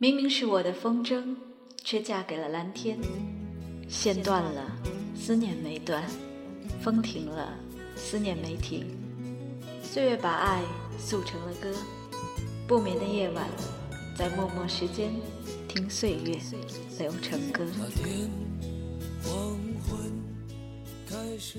明明是我的风筝，却嫁给了蓝天。线断了，思念没断；风停了，思念没停。岁月把爱塑成了歌，不眠的夜晚，在默默时间听岁月流成歌。沙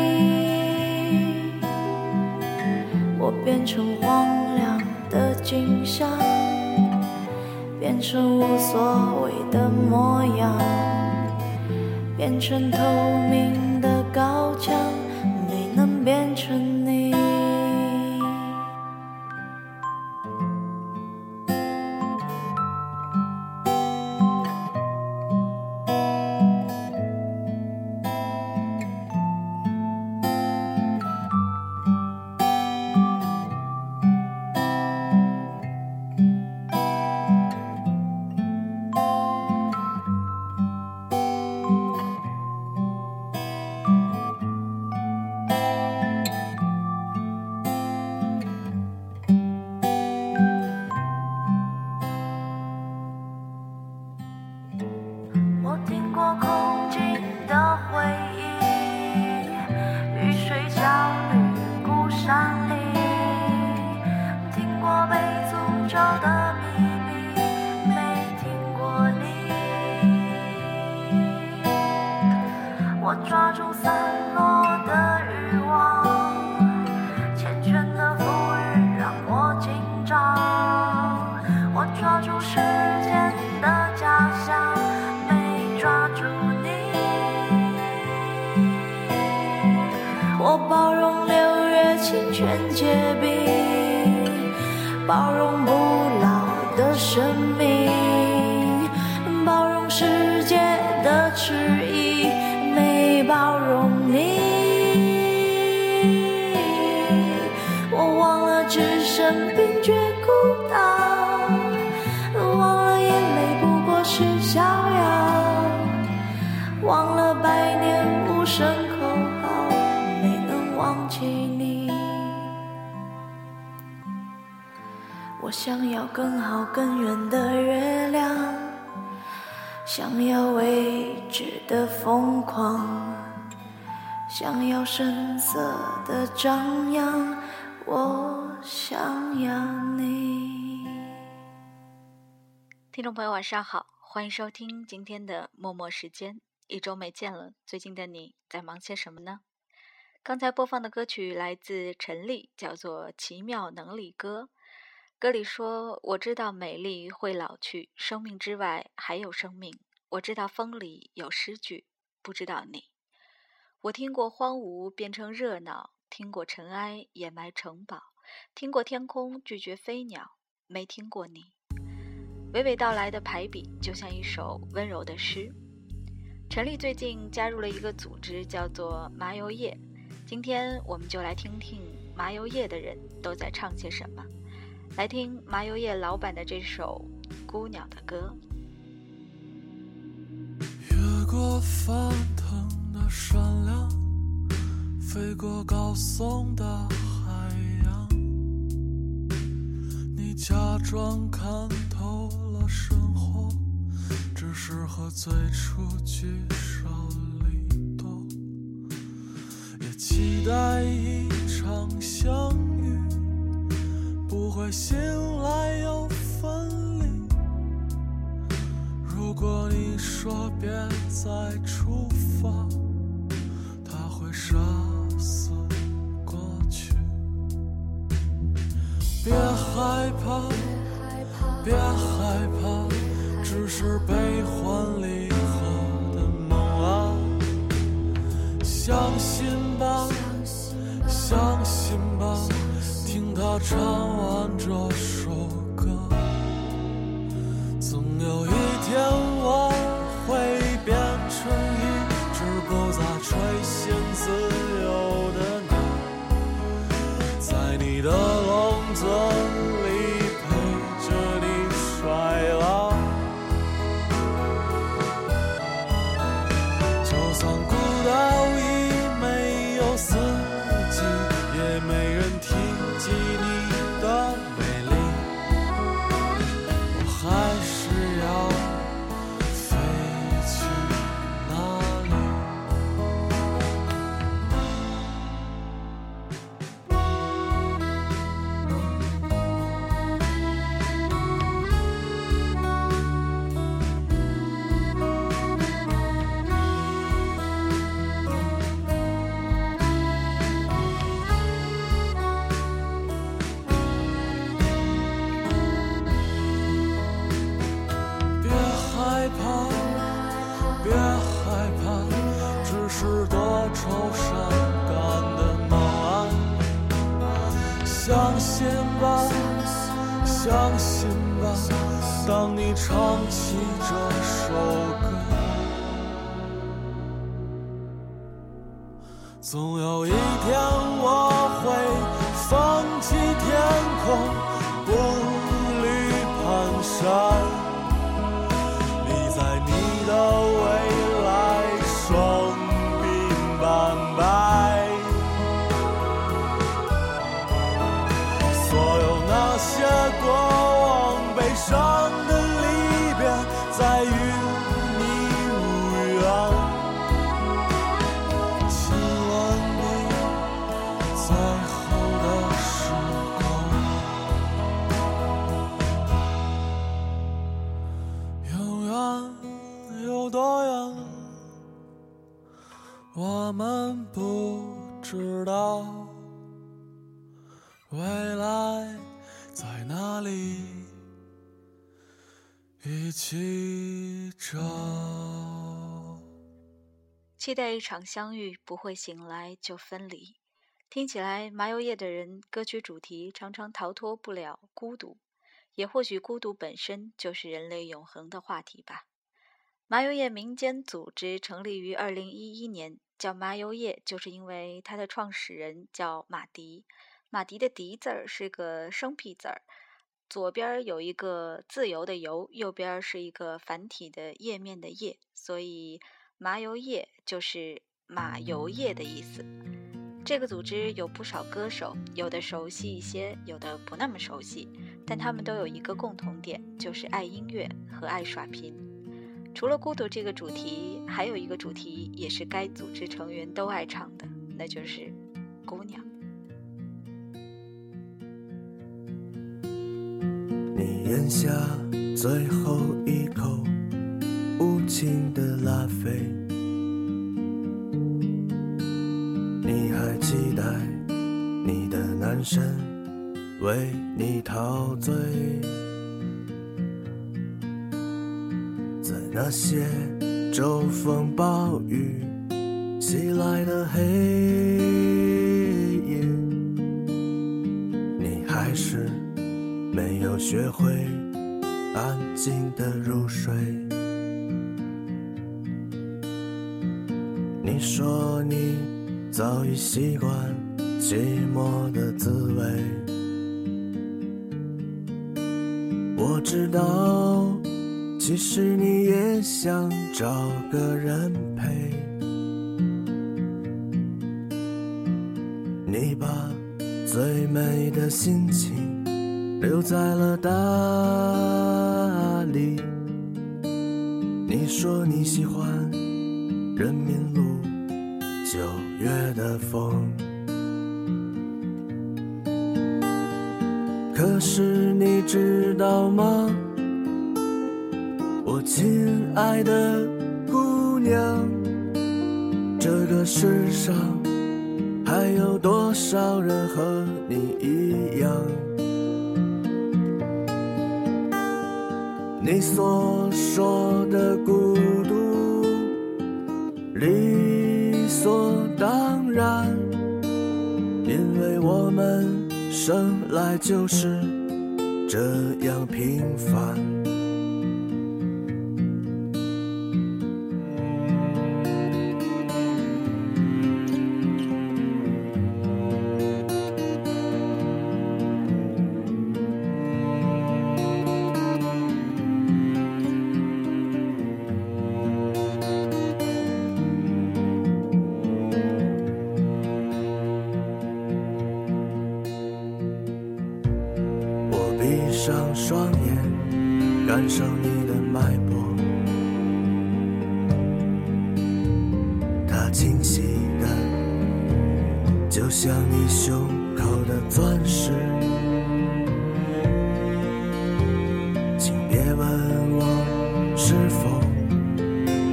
我变成荒凉的景象。变成无所谓的模样，变成透明的高墙，心全结冰包容不老的生命。要更好更圆的月亮，想要未知的疯狂，想要声色的张扬，我想要你。听众朋友，晚上好，欢迎收听今天的默默时间。一周没见了，最近的你在忙些什么呢？刚才播放的歌曲来自陈粒，叫做《奇妙能力歌》。歌里说：“我知道美丽会老去，生命之外还有生命。我知道风里有诗句，不知道你。我听过荒芜变成热闹，听过尘埃掩埋城堡，听过天空拒绝飞鸟，没听过你。娓娓道来的排比就像一首温柔的诗。陈粒最近加入了一个组织，叫做麻油叶。今天我们就来听听麻油叶的人都在唱些什么。来听麻油叶老板的这首《姑娘的歌》。越过翻腾的山梁，飞过高耸的海洋，你假装看透了生活，只是和最初聚少离多，也期待一场相遇，不会醒来又分离。如果你说别再出发，他会杀死过去。别害怕，别害怕，只是悲欢离合的梦啊！相信吧，相信吧，他唱完这首歌。总有一天害怕，别害怕，只是多愁善感的梦啊！相信吧，相信吧，当你唱起这首歌，总有一天我会放弃天空，步履蹒跚。我们不知道。未来在哪里？一起找。期待一场相遇，不会醒来就分离。听起来，麻油叶的人歌曲主题常常逃脱不了孤独，也或许孤独本身就是人类永恒的话题吧。麻油叶民间组织成立于二零一一年，叫麻油叶，就是因为它的创始人叫马迪。马迪的“迪”字儿是个生僻字儿，左边有一个自由的“由”，右边是一个繁体的页面的“页”，所以麻油叶就是马油叶的意思。这个组织有不少歌手，有的熟悉一些，有的不那么熟悉，但他们都有一个共同点，就是爱音乐和爱耍贫。除了孤独这个主题，还有一个主题也是该组织成员都爱唱的，那就是姑娘。你咽下最后一口无情的拉菲，你还期待你的男神为你陶醉，那些骤风暴雨袭来的黑夜，你还是。没有学会安静的入睡。你说你早已习惯寂寞的滋味，我知道，其实你也想找个人陪。你把最美的心情。留在了大理。你说你喜欢个世上还有多少人和你一样？你所说的孤独，理所当然，因为我们生来就是这样平凡。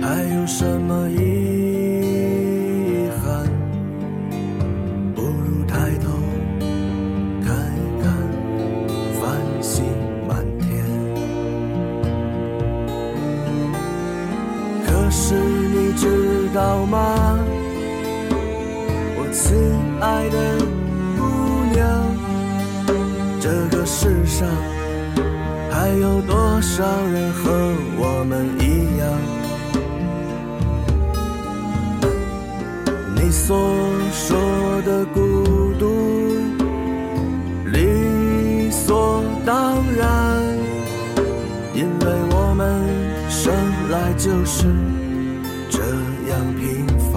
还有什么遗憾，不如抬头看一看繁星满天。可是你知道吗，我亲爱的姑娘，这个世上还有多少人和我们一样？所说的孤独，理所当然，因为我们生来就是这样平凡。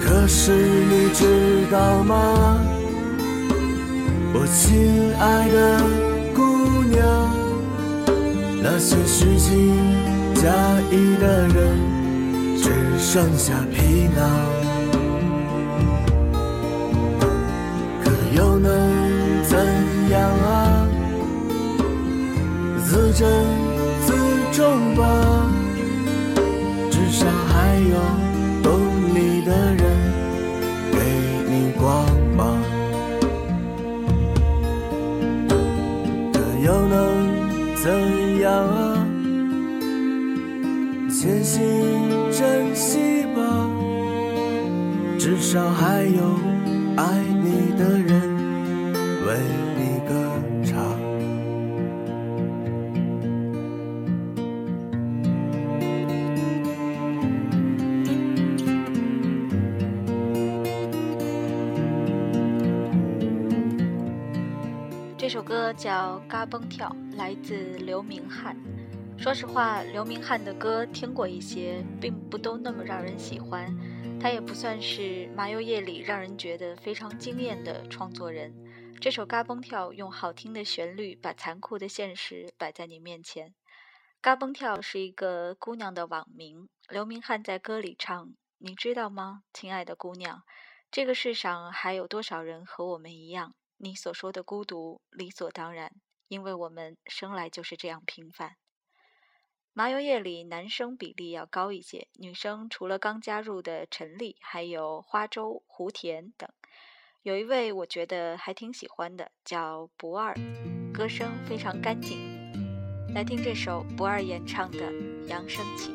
可是你知道吗，我亲爱的姑娘，那些虚情假意的人，剩下皮囊。可又能怎样啊？自珍至少还有爱你的人为你歌唱。这首歌叫《嘎嘣跳》，来自刘明翰。说实话，刘明翰的歌听过一些，并不都那么让人喜欢。他也不算是麻油叶里让人觉得非常惊艳的创作人。这首《嘎嘣跳》用好听的旋律，把残酷的现实摆在你面前。嘎嘣跳是一个姑娘的网名。刘明翰在歌里唱：“你知道吗，亲爱的姑娘，这个世上还有多少人和我们一样？你所说的孤独，理所当然，因为我们生来就是这样平凡。”麻油叶里男生比例要高一些，女生除了刚加入的陈粒，还有花粥、胡田等。有一位我觉得还挺喜欢的，叫不二，歌声非常干净。来听这首不二演唱的《扬声器》。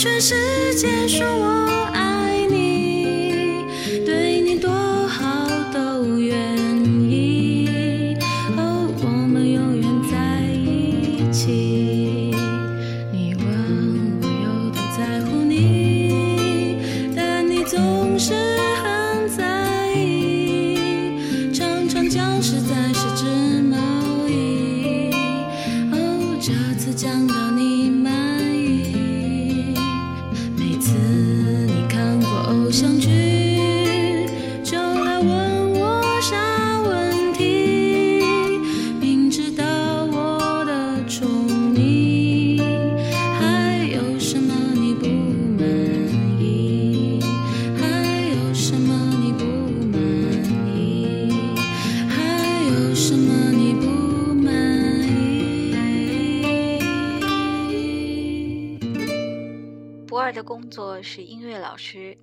全世界说我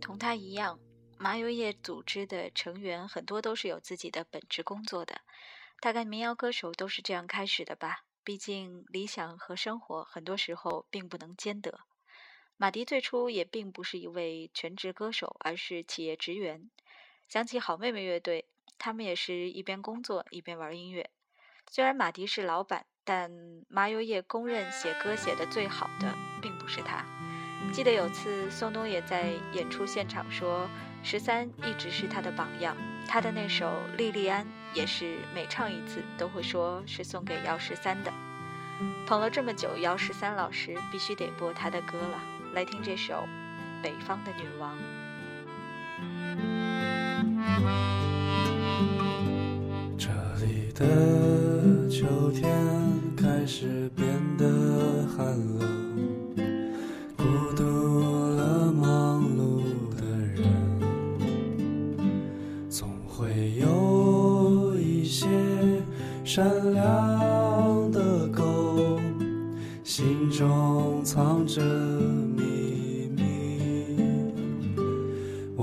同他一样，麻油叶组织的成员很多都是有自己的本职工作的。大概民谣歌手都是这样开始的吧，毕竟理想和生活很多时候并不能兼得。马迪最初也并不是一位全职歌手，而是企业职员。想起好妹妹乐队，他们也是一边工作一边玩音乐。虽然马迪是老板，但麻油叶公认写歌写得最好的并不是他。记得有次宋冬野在演出现场说，十三一直是他的榜样，他的那首《莉莉安》也是每唱一次都会说是送给姚十三的。捧了这么久，姚十三老师必须得播他的歌了，来听这首《北方的女王》。这里的秋天开始变得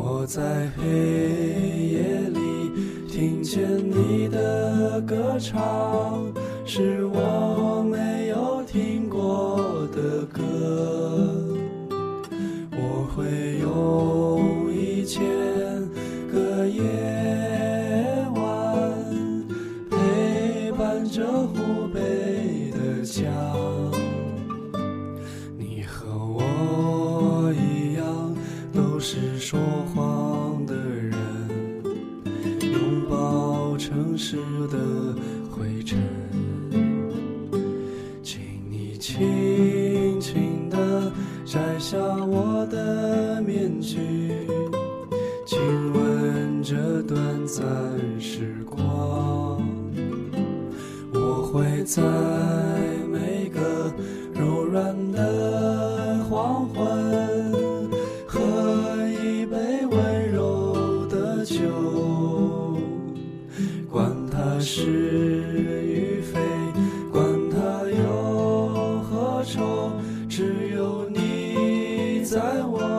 我在黑夜里听见你的歌唱，是我没有听过的歌。我会在我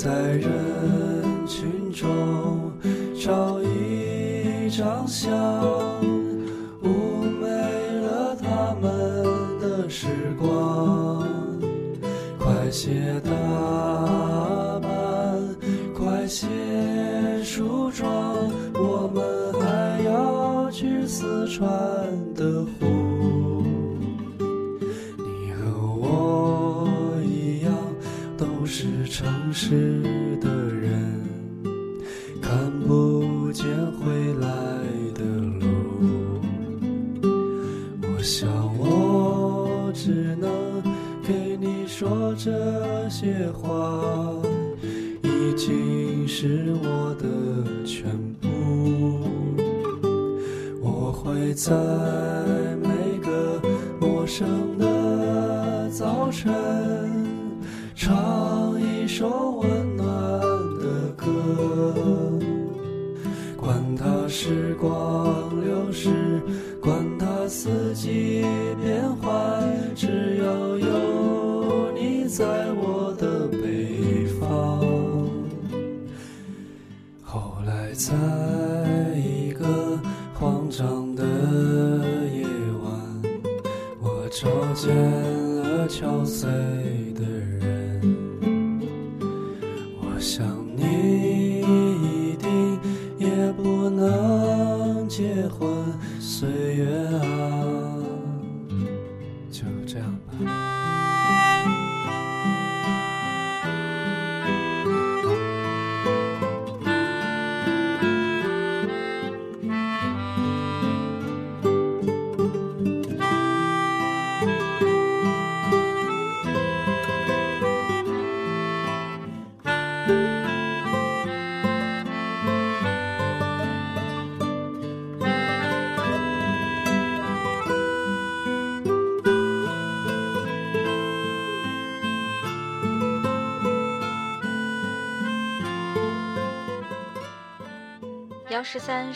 在人群中找一张相，妩媚了他们的时光。快些打扮，快些梳妆，我们还要去四川在每个陌生的早晨，唱一首温暖的歌。管它时光流逝，管它四季变换，只要有你在我了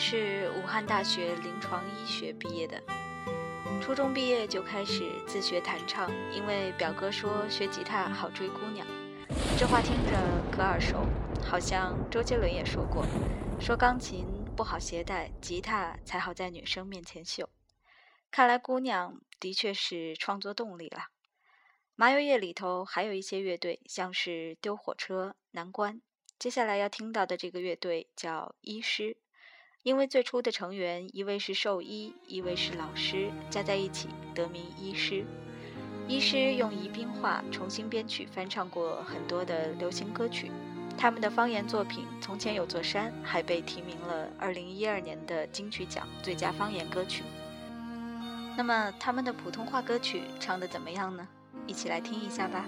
是武汉大学临床医学毕业的，初中毕业就开始自学弹唱，因为表哥说学吉他好追姑娘。这话听着可耳熟，好像周杰伦也说过，说钢琴不好携带，吉他才好在女生面前秀。看来姑娘的确是创作动力了。麻油叶里头还有一些乐队，像是丢火车、南关。接下来要听到的这个乐队叫医师，因为最初的成员一位是兽医，一位是老师，加在一起得名医师。医师用宜宾话重新编曲翻唱过很多的流行歌曲，他们的方言作品《从前有座山》还被提名了2012年的金曲奖最佳方言歌曲。那么他们的普通话歌曲唱得怎么样呢？一起来听一下吧。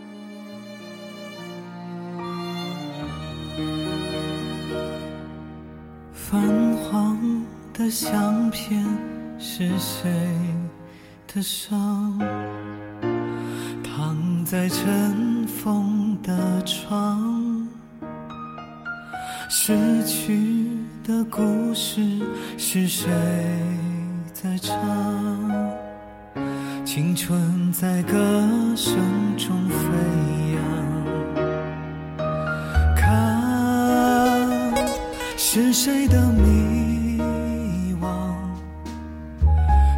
泛黄的相片是谁的伤？躺在尘封的窗，逝去的故事是谁在唱？青春在歌声中飞扬。是谁的迷惘，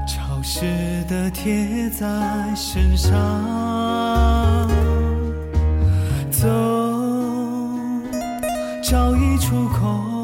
潮湿的贴在身上。走，找一出口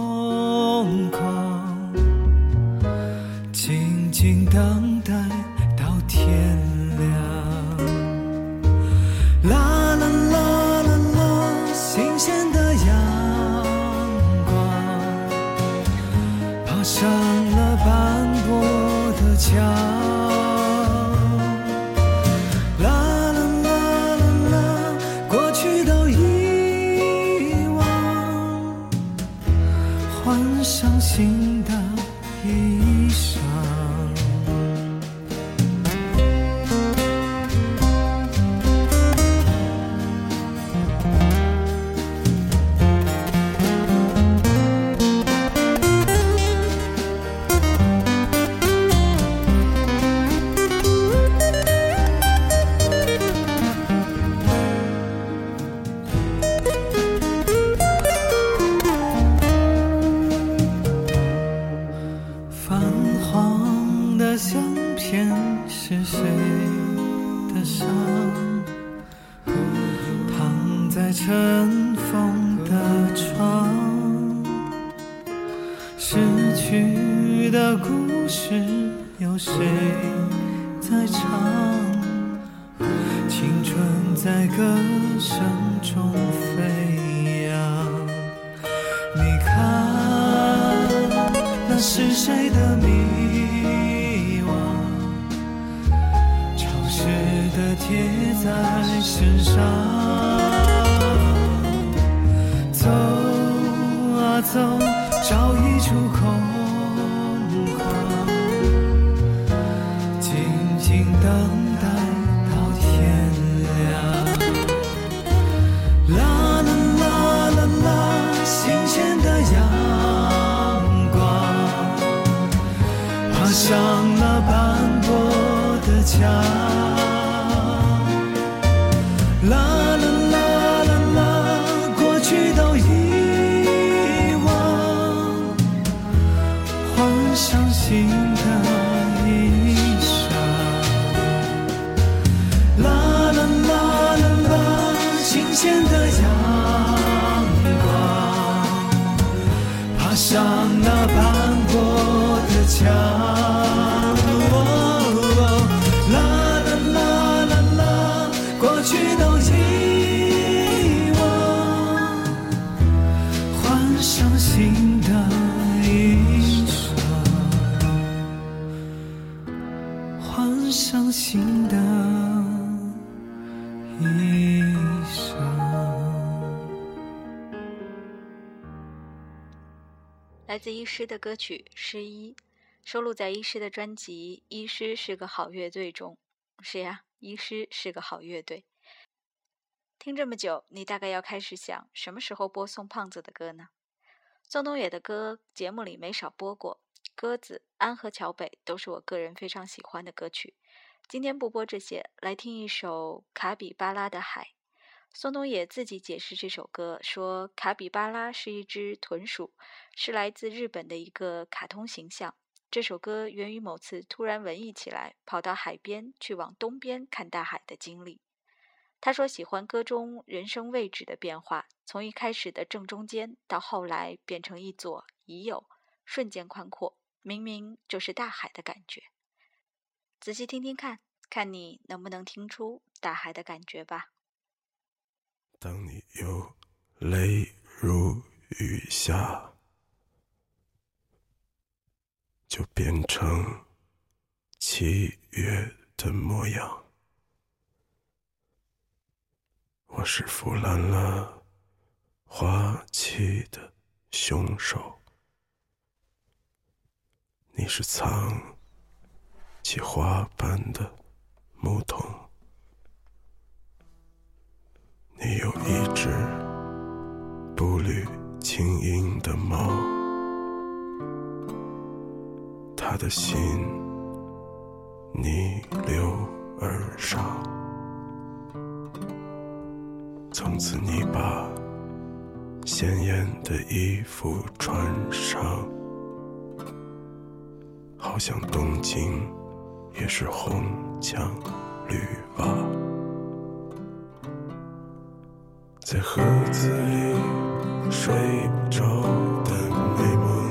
家。医师的歌曲《失忆》，收录在医师的专辑《医师是个好乐队》中。是呀，医师是个好乐队。听这么久，你大概要开始想，什么时候播宋胖子的歌呢？宋冬野的歌节目里没少播过，《鸽子》《安河桥北》都是我个人非常喜欢的歌曲。今天不播这些，来听一首《卡比巴拉的海》。宋冬野自己解释这首歌说：“卡比巴拉是一只豚鼠，是来自日本的一个卡通形象。这首歌源于某次突然文艺起来，跑到海边去往东边看大海的经历。”他说喜欢歌中人生位置的变化，从一开始的正中间，到后来变成一左一右，瞬间宽阔，明明就是大海的感觉。仔细听听看，看你能不能听出大海的感觉吧。当你又泪如雨下，就变成七月的模样。我是腐烂了花期的凶手，你是藏起花瓣的牧童。的猫，他的心逆流而上。从此，你把鲜艳的衣服穿上，好像东京也是红墙绿瓦。在盒子里睡不着的美梦，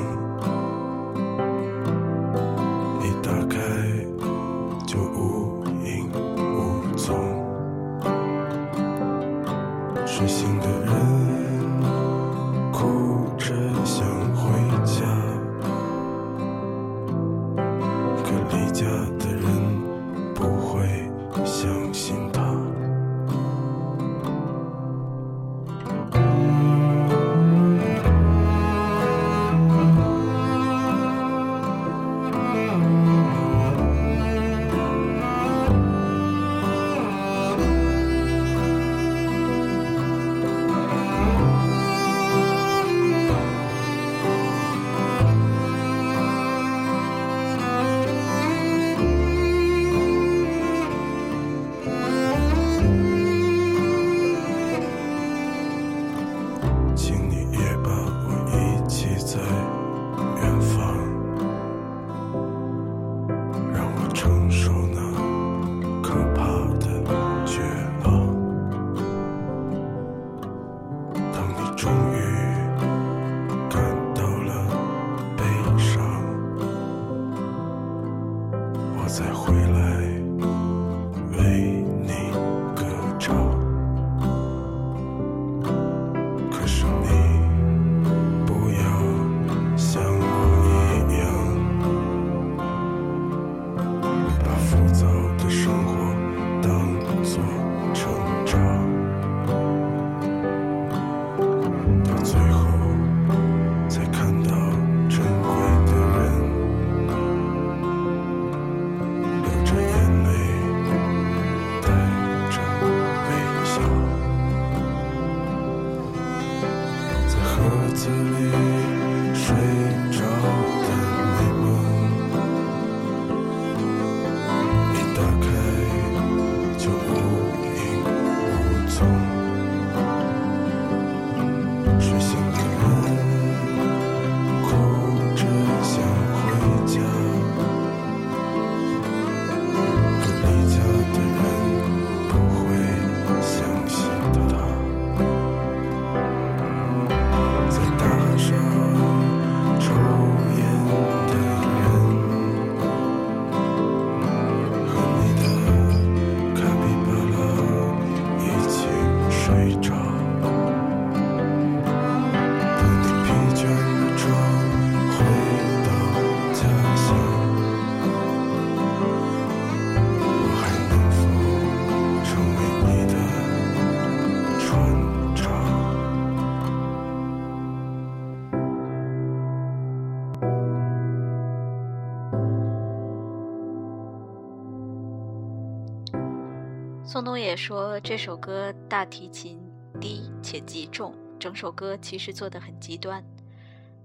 宋冬野说这首歌大提琴低且极重，整首歌其实做得很极端。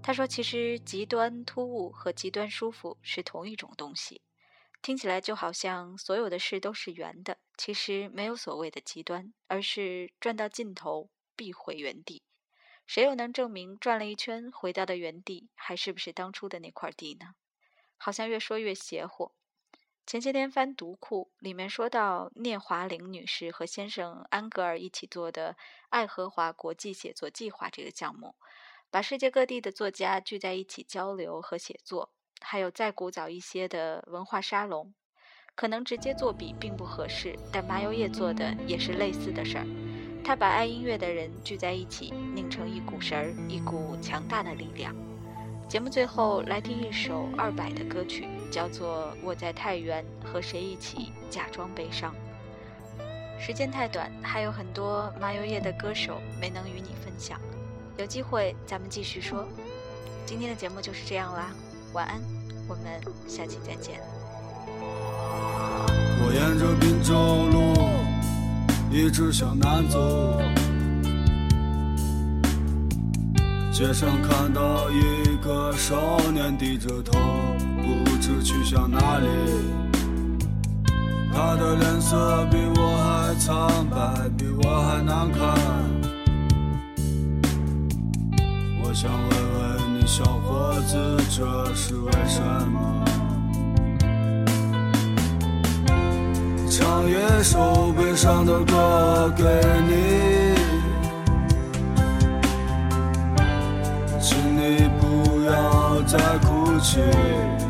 他说，其实极端突兀和极端舒服是同一种东西，听起来就好像所有的事都是圆的，其实没有所谓的极端，而是转到尽头必回原地。谁又能证明转了一圈回到的原地还是不是当初的那块地呢？好像越说越邪乎。前些天翻读库，里面说到聂华苓女士和先生安格尔一起做的爱荷华国际写作计划这个项目，把世界各地的作家聚在一起交流和写作，还有再古早一些的文化沙龙。可能直接作笔并不合适，但麻油叶做的也是类似的事儿。他把爱音乐的人聚在一起，拧成一股绳儿，一股强大的力量。节目最后来听一首二百的歌曲，叫做《我在太原和谁一起假装悲伤》。时间太短，还有很多麻油叶的歌手没能与你分享，有机会咱们继续说。今天的节目就是这样啦，晚安，我们下期再见。我沿着滨州路一直向南走，街上看到一个少年低着头，不知去向哪里。他的脸色比我还苍白，比我还难看。我想问问你，小伙子，这是为什么？唱一首悲伤的歌给你，在哭泣。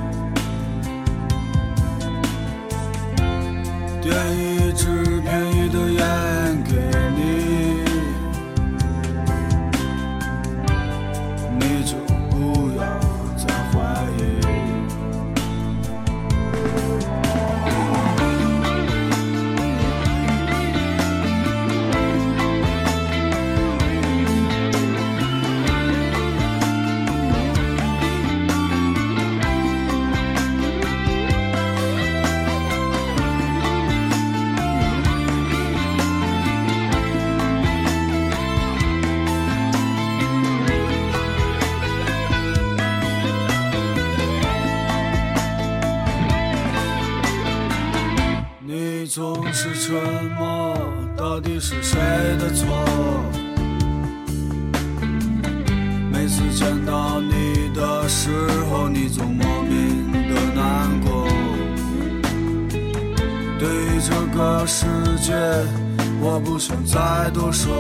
世界，我不想再多说。